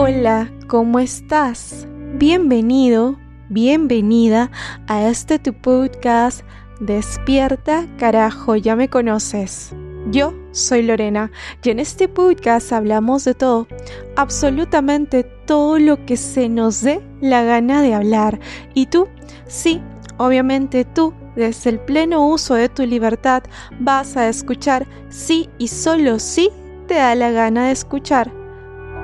Hola, ¿cómo estás? Bienvenido, bienvenida a este tu podcast Despierta, carajo, ya me conoces. Yo soy Lorena y en este podcast hablamos de todo, absolutamente todo lo que se nos dé la gana de hablar. ¿Y tú? Sí, obviamente tú, desde el pleno uso de tu libertad, vas a escuchar sí y solo sí te da la gana de escuchar.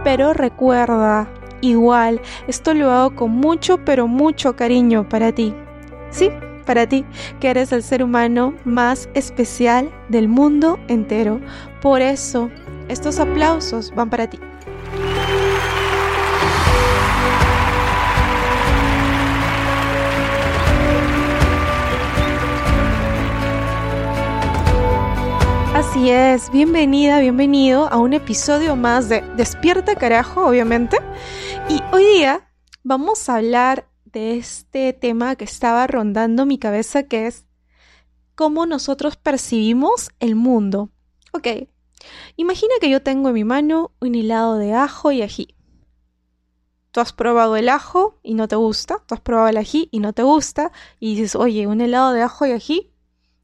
Pero recuerda, igual, esto lo hago con mucho, pero mucho cariño para ti. Sí, para ti, que eres el ser humano más especial del mundo entero. Por eso, estos aplausos van para ti. Así es, bienvenida, bienvenido a un episodio más de Despierta carajo, obviamente. Y hoy día vamos a hablar de este tema que estaba rondando mi cabeza, que es cómo nosotros percibimos el mundo. Ok, imagina que yo tengo en mi mano un helado de ajo y ají. Tú has probado el ajo y no te gusta, tú has probado el ají y no te gusta, y dices, oye, un helado de ajo y ají,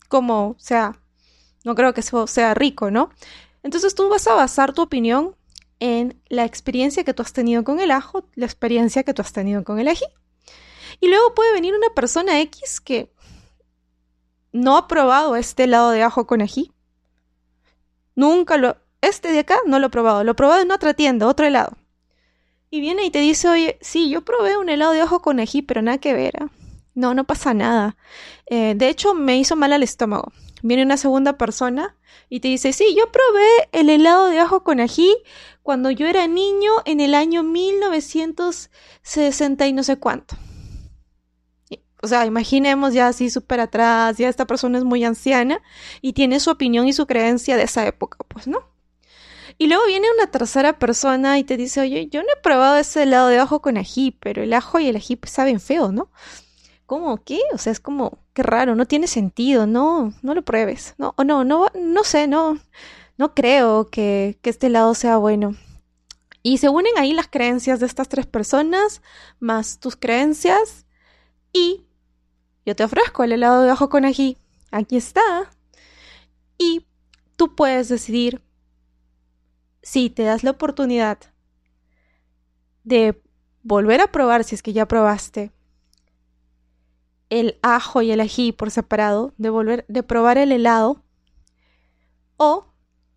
como, o sea, no creo que eso sea rico, ¿no? Entonces tú vas a basar tu opinión en la experiencia que tú has tenido con el ajo, la experiencia que tú has tenido con el ají. Y luego puede venir una persona X que no ha probado este helado de ajo con ají. Nunca lo... Este de acá no lo he probado. Lo he probado en otra tienda, otro helado. Y viene y te dice, oye, sí, yo probé un helado de ajo con ají, pero nada que ver. ¿eh? No, no pasa nada. Eh, de hecho, me hizo mal al estómago. Viene una segunda persona y te dice, sí, yo probé el helado de ajo con ají cuando yo era niño en el año 1960 y no sé cuánto. O sea, imaginemos ya así súper atrás, ya esta persona es muy anciana y tiene su opinión y su creencia de esa época, pues no. Y luego viene una tercera persona y te dice, oye, yo no he probado ese helado de ajo con ají, pero el ajo y el ají pues, saben feo, ¿no? ¿Cómo? ¿Qué? O sea, es como, qué raro, no tiene sentido, no, no lo pruebes. No, o no, no, no sé, no, no creo que, que este helado sea bueno. Y se unen ahí las creencias de estas tres personas, más tus creencias, y yo te ofrezco el helado de ajo con ají. Aquí está. Y tú puedes decidir si te das la oportunidad de volver a probar si es que ya probaste el ajo y el ají por separado, de volver de probar el helado o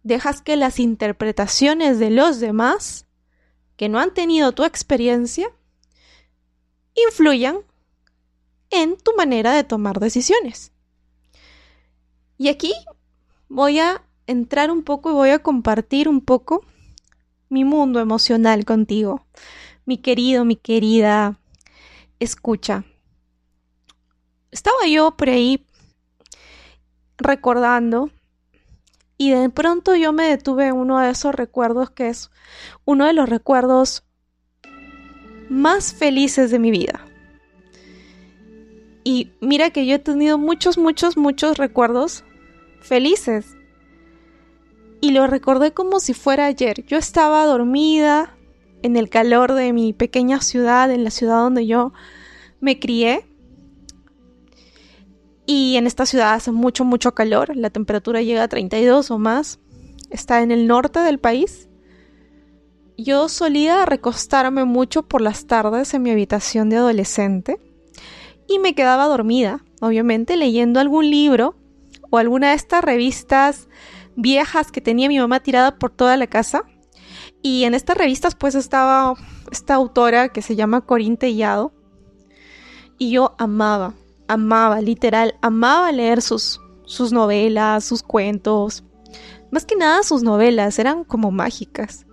dejas que las interpretaciones de los demás que no han tenido tu experiencia influyan en tu manera de tomar decisiones. Y aquí voy a entrar un poco y voy a compartir un poco mi mundo emocional contigo. Mi querido, mi querida, escucha. Estaba yo por ahí recordando y de pronto yo me detuve en uno de esos recuerdos que es uno de los recuerdos más felices de mi vida. Y mira que yo he tenido muchos, muchos, muchos recuerdos felices. Y lo recordé como si fuera ayer. Yo estaba dormida en el calor de mi pequeña ciudad, en la ciudad donde yo me crié. Y en esta ciudad hace mucho, mucho calor. La temperatura llega a 32 o más. Está en el norte del país. Yo solía recostarme mucho por las tardes en mi habitación de adolescente y me quedaba dormida, obviamente, leyendo algún libro o alguna de estas revistas viejas que tenía mi mamá tirada por toda la casa. Y en estas revistas pues estaba esta autora que se llama Corín Tellado. Y yo amaba, amaba, literal, amaba leer sus, sus novelas, sus cuentos. Más que nada sus novelas, eran como mágicas.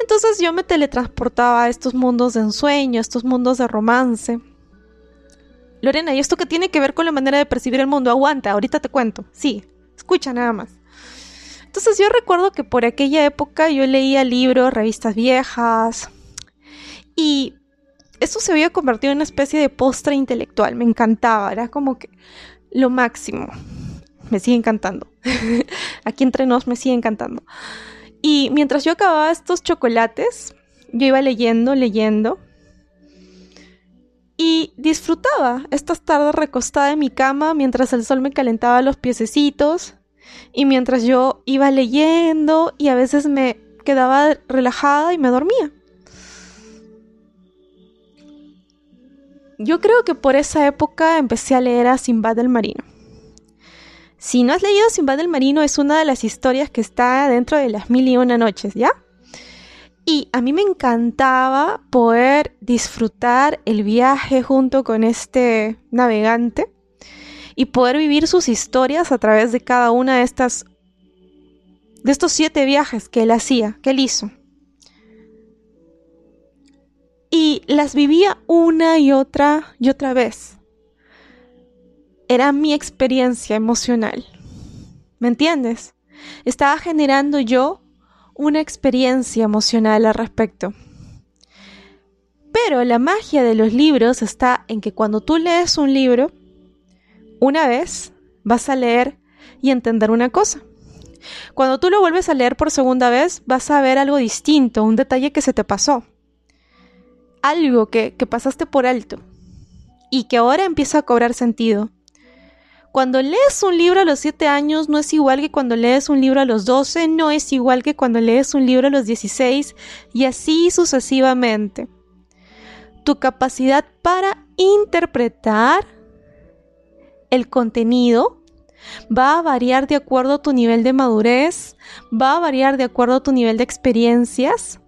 Entonces yo me teletransportaba a estos mundos de ensueño, a estos mundos de romance. Lorena, ¿y esto qué tiene que ver con la manera de percibir el mundo? Aguanta, ahorita te cuento. Sí, escucha nada más. Entonces yo recuerdo que por aquella época yo leía libros, revistas viejas y eso se había convertido en una especie de postre intelectual. Me encantaba, era como que lo máximo. Me sigue encantando. Aquí entre nos me sigue encantando. Y mientras yo acababa estos chocolates, yo iba leyendo, leyendo. Y disfrutaba estas tardes recostada en mi cama mientras el sol me calentaba los piececitos y mientras yo iba leyendo y a veces me quedaba relajada y me dormía. Yo creo que por esa época empecé a leer a Simbad el Marino. Si no has leído Simbad el Marino es una de las historias que está dentro de las mil y una noches, ¿ya? Y a mí me encantaba poder disfrutar el viaje junto con este navegante y poder vivir sus historias a través de cada una de estas de estos siete viajes que él hacía, que él hizo. Y las vivía una y otra y otra vez. Era mi experiencia emocional. ¿Me entiendes? Estaba generando yo una experiencia emocional al respecto. Pero la magia de los libros está en que cuando tú lees un libro, una vez vas a leer y entender una cosa. Cuando tú lo vuelves a leer por segunda vez, vas a ver algo distinto, un detalle que se te pasó. Algo que, que pasaste por alto y que ahora empieza a cobrar sentido. Cuando lees un libro a los 7 años no es igual que cuando lees un libro a los 12, no es igual que cuando lees un libro a los 16 y así sucesivamente. Tu capacidad para interpretar el contenido va a variar de acuerdo a tu nivel de madurez, va a variar de acuerdo a tu nivel de experiencias.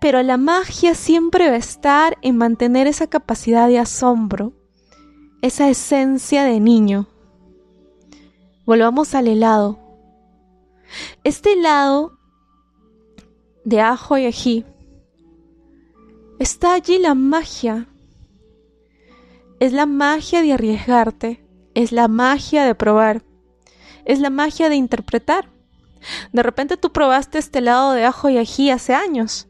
Pero la magia siempre va a estar en mantener esa capacidad de asombro, esa esencia de niño. Volvamos al helado. Este helado de ajo y ají, está allí la magia es la magia de arriesgarte, es la magia de probar, es la magia de interpretar. De repente tú probaste este helado de ajo y ají hace años.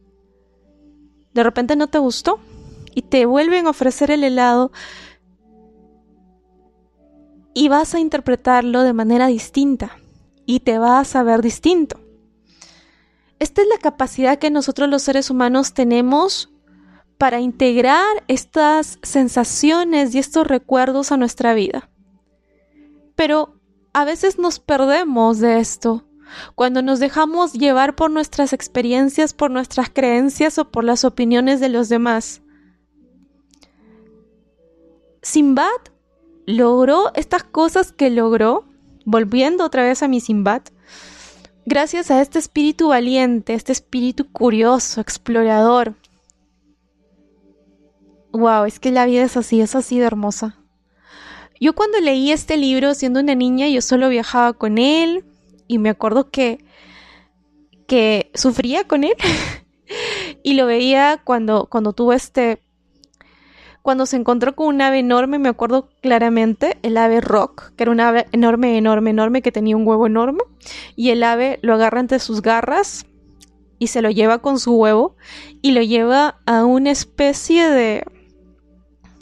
De repente no te gustó y te vuelven a ofrecer el helado y vas a interpretarlo de manera distinta y te vas a ver distinto. Esta es la capacidad que nosotros los seres humanos tenemos para integrar estas sensaciones y estos recuerdos a nuestra vida. Pero a veces nos perdemos de esto cuando nos dejamos llevar por nuestras experiencias, por nuestras creencias o por las opiniones de los demás. Simbad logró estas cosas que logró, volviendo otra vez a mi Simbad, gracias a este espíritu valiente, este espíritu curioso, explorador, Wow, es que la vida es así, es así de hermosa. Yo cuando leí este libro siendo una niña, yo solo viajaba con él y me acuerdo que que sufría con él y lo veía cuando cuando tuvo este cuando se encontró con un ave enorme, me acuerdo claramente, el ave rock, que era un ave enorme, enorme, enorme, que tenía un huevo enorme, y el ave lo agarra entre sus garras y se lo lleva con su huevo y lo lleva a una especie de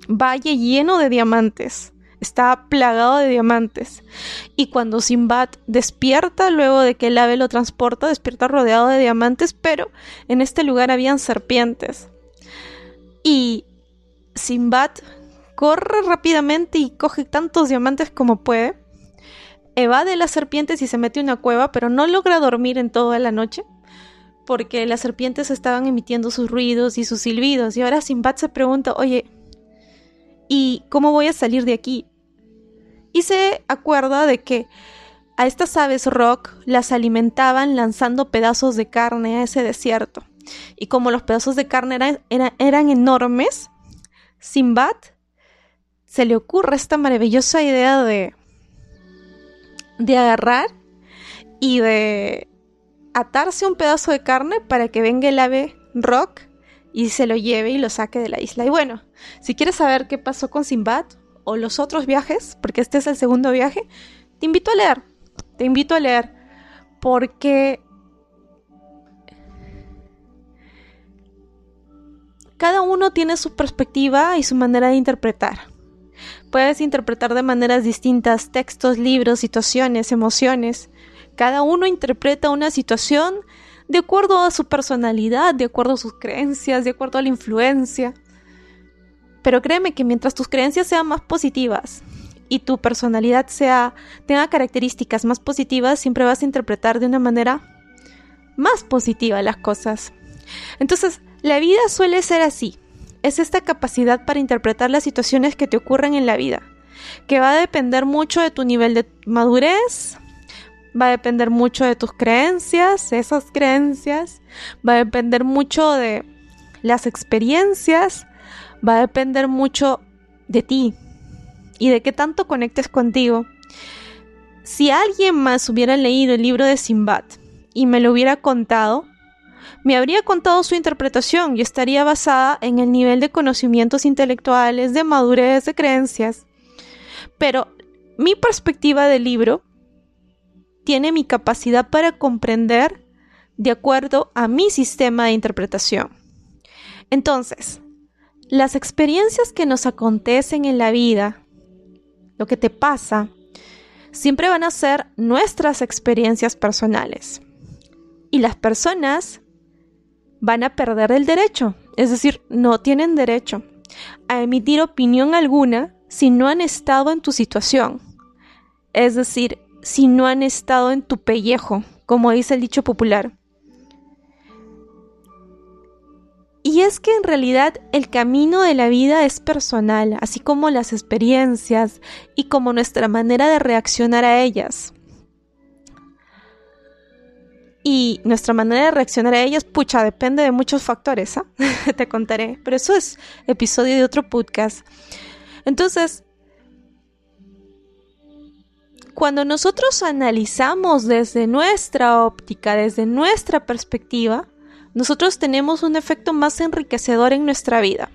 valle lleno de diamantes. Está plagado de diamantes. Y cuando Simbad despierta, luego de que el ave lo transporta, despierta rodeado de diamantes, pero en este lugar habían serpientes. Y Simbad corre rápidamente y coge tantos diamantes como puede. Evade las serpientes y se mete en una cueva, pero no logra dormir en toda la noche porque las serpientes estaban emitiendo sus ruidos y sus silbidos. Y ahora Simbad se pregunta, oye, ¿Y cómo voy a salir de aquí? Y se acuerda de que a estas aves rock las alimentaban lanzando pedazos de carne a ese desierto. Y como los pedazos de carne eran, enormes, Simbad se le ocurre esta maravillosa idea de, de agarrar y de atarse un pedazo de carne para que venga el ave rock y se lo lleve y lo saque de la isla. Y bueno, si quieres saber qué pasó con Simbad o los otros viajes, porque este es el segundo viaje, te invito a leer. Te invito a leer porque cada uno tiene su perspectiva y su manera de interpretar. Puedes interpretar de maneras distintas textos, libros, situaciones, emociones. Cada uno interpreta una situación de acuerdo a su personalidad, de acuerdo a sus creencias, de acuerdo a la influencia. Pero créeme que mientras tus creencias sean más positivas y tu personalidad sea tenga características más positivas, siempre vas a interpretar de una manera más positiva las cosas. Entonces, la vida suele ser así. Es esta capacidad para interpretar las situaciones que te ocurren en la vida, que va a depender mucho de tu nivel de madurez, va a depender mucho de tus creencias, esas creencias, va a depender mucho de las experiencias, va a depender mucho de ti y de qué tanto conectes contigo. Si alguien más hubiera leído el libro de Simbad y me lo hubiera contado, me habría contado su interpretación y estaría basada en el nivel de conocimientos intelectuales, de madurez, de creencias. Pero mi perspectiva del libro tiene mi capacidad para comprender de acuerdo a mi sistema de interpretación. Entonces, las experiencias que nos acontecen en la vida, lo que te pasa, siempre van a ser nuestras experiencias personales. Y las personas van a perder el derecho, es decir, no tienen derecho a emitir opinión alguna si no han estado en tu situación. Es decir, si no han estado en tu pellejo, como dice el dicho popular. Y es que en realidad el camino de la vida es personal, así como las experiencias y como nuestra manera de reaccionar a ellas. Y nuestra manera de reaccionar a ellas, pucha, depende de muchos factores, ¿ah? te contaré. Pero eso es episodio de otro podcast. Entonces, cuando nosotros analizamos desde nuestra óptica, desde nuestra perspectiva, nosotros tenemos un efecto más enriquecedor en nuestra vida.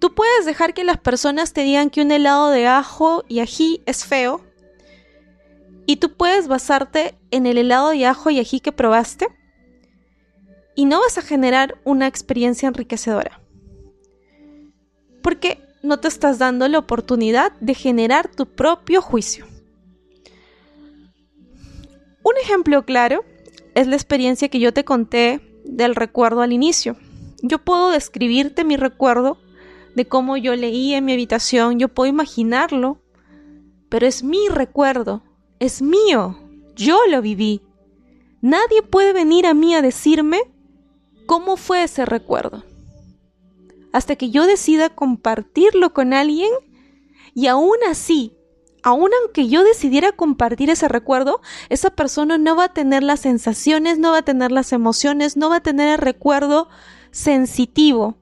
Tú puedes dejar que las personas te digan que un helado de ajo y ají es feo, y tú puedes basarte en el helado de ajo y ají que probaste, y no vas a generar una experiencia enriquecedora. Porque no te estás dando la oportunidad de generar tu propio juicio. Un ejemplo claro es la experiencia que yo te conté del recuerdo al inicio. Yo puedo describirte mi recuerdo de cómo yo leí en mi habitación, yo puedo imaginarlo, pero es mi recuerdo, es mío, yo lo viví. Nadie puede venir a mí a decirme cómo fue ese recuerdo. Hasta que yo decida compartirlo con alguien y aún así aun aunque yo decidiera compartir ese recuerdo, esa persona no va a tener las sensaciones, no va a tener las emociones, no va a tener el recuerdo sensitivo.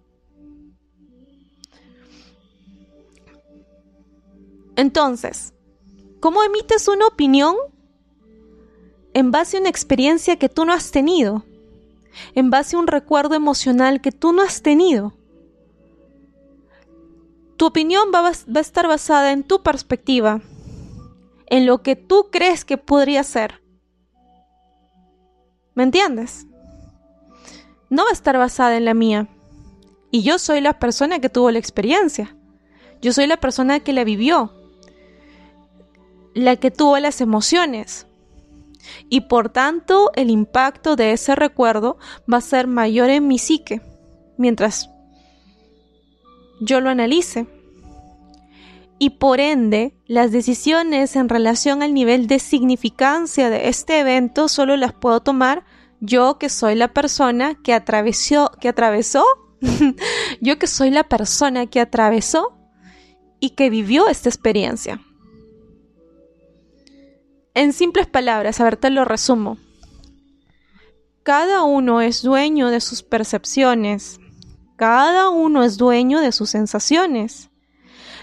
Entonces, ¿cómo emites una opinión? En base a una experiencia que tú no has tenido, en base a un recuerdo emocional que tú no has tenido. Tu opinión va, a estar basada en tu perspectiva, en lo que tú crees que podría ser. ¿Me entiendes? No va a estar basada en la mía. Y yo soy la persona que tuvo la experiencia. Yo soy la persona que la vivió. La que tuvo las emociones. Y por tanto el impacto de ese recuerdo va a ser mayor en mi psique. Mientras yo lo analice y por ende las decisiones en relación al nivel de significancia de este evento solo las puedo tomar yo que soy la persona que atravesó, que atravesó, yo que soy la persona que atravesó y que vivió esta experiencia. En simples palabras, a ver, te lo resumo. Cada uno es dueño de sus percepciones, cada uno es dueño de sus sensaciones.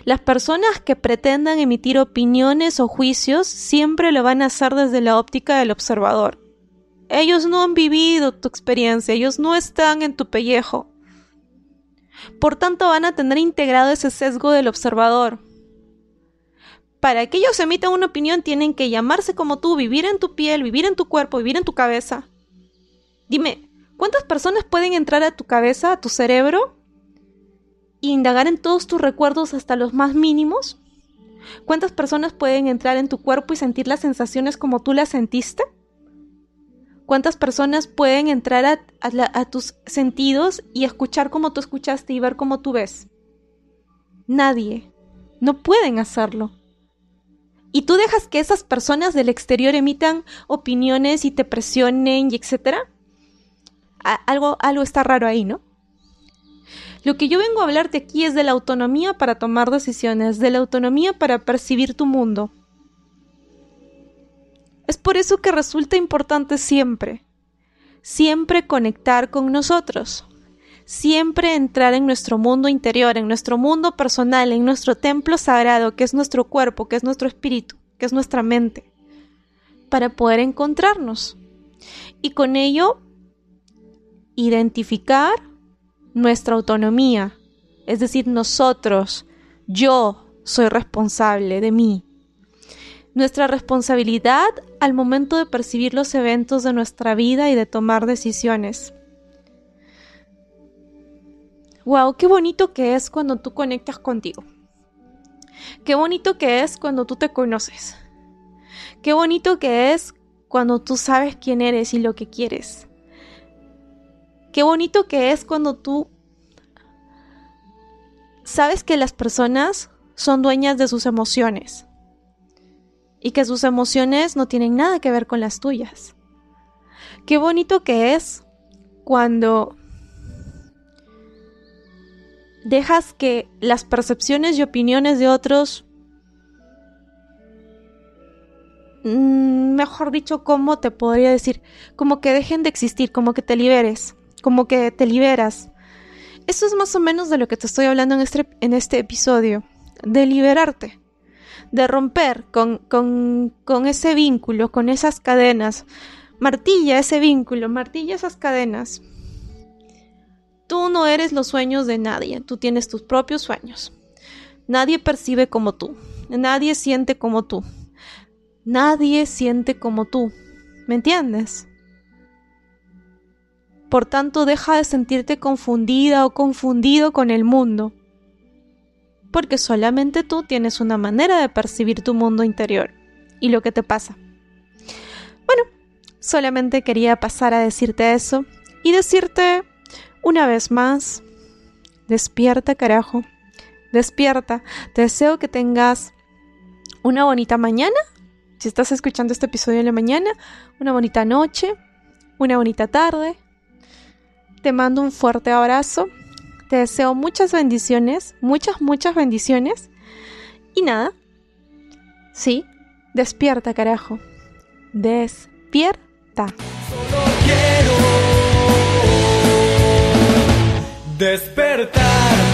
Las personas que pretendan emitir opiniones o juicios siempre lo van a hacer desde la óptica del observador. Ellos no han vivido tu experiencia, ellos no están en tu pellejo. Por tanto, van a tener integrado ese sesgo del observador. Para que ellos emitan una opinión tienen que llamarse como tú, vivir en tu piel, vivir en tu cuerpo, vivir en tu cabeza. Dime, ¿cuántas personas pueden entrar a tu cabeza, a tu cerebro, indagar en todos tus recuerdos hasta los más mínimos? ¿Cuántas personas pueden entrar en tu cuerpo y sentir las sensaciones como tú las sentiste? ¿Cuántas personas pueden entrar a, tus sentidos y escuchar como tú escuchaste y ver como tú ves? Nadie. No pueden hacerlo. Y tú dejas que esas personas del exterior emitan opiniones y te presionen y etcétera. Algo, algo está raro ahí, ¿no? Lo que yo vengo a hablarte aquí es de la autonomía para tomar decisiones, de la autonomía para percibir tu mundo. Es por eso que resulta importante siempre, siempre conectar con nosotros, siempre entrar en nuestro mundo interior, en nuestro mundo personal, en nuestro templo sagrado, que es nuestro cuerpo, que es nuestro espíritu, que es nuestra mente, para poder encontrarnos. Y con ello, identificar nuestra autonomía, es decir, nosotros, yo soy responsable de mí. Nuestra responsabilidad al momento de percibir los eventos de nuestra vida y de tomar decisiones. Wow, qué bonito que es cuando tú conectas contigo. Qué bonito que es cuando tú te conoces. Qué bonito que es cuando tú sabes quién eres y lo que quieres. Qué bonito que es cuando tú sabes que las personas son dueñas de sus emociones y que sus emociones no tienen nada que ver con las tuyas. Qué bonito que es cuando dejas que las percepciones y opiniones de otros, mm, mejor dicho, ¿cómo te podría decir? Como que dejen de existir, como que te liberes como que te liberas. Eso es más o menos de lo que te estoy hablando en este, en este episodio, de liberarte, de romper con, con, con ese vínculo, con esas cadenas. Martilla ese vínculo, martilla esas cadenas. Tú no eres los sueños de nadie, tú tienes tus propios sueños. Nadie percibe como tú, nadie siente como tú, nadie siente como tú. ¿Me entiendes? Por tanto, deja de sentirte confundida o confundido con el mundo. Porque solamente tú tienes una manera de percibir tu mundo interior y lo que te pasa. Bueno, solamente quería pasar a decirte eso y decirte una vez más, despierta carajo, despierta. Te deseo que tengas una bonita mañana. Si estás escuchando este episodio en la mañana, una bonita noche, una bonita tarde, te mando un fuerte abrazo. Te deseo muchas bendiciones, muchas, muchas bendiciones. Y nada. Sí, despierta, carajo. Despierta. Solo quiero despertar.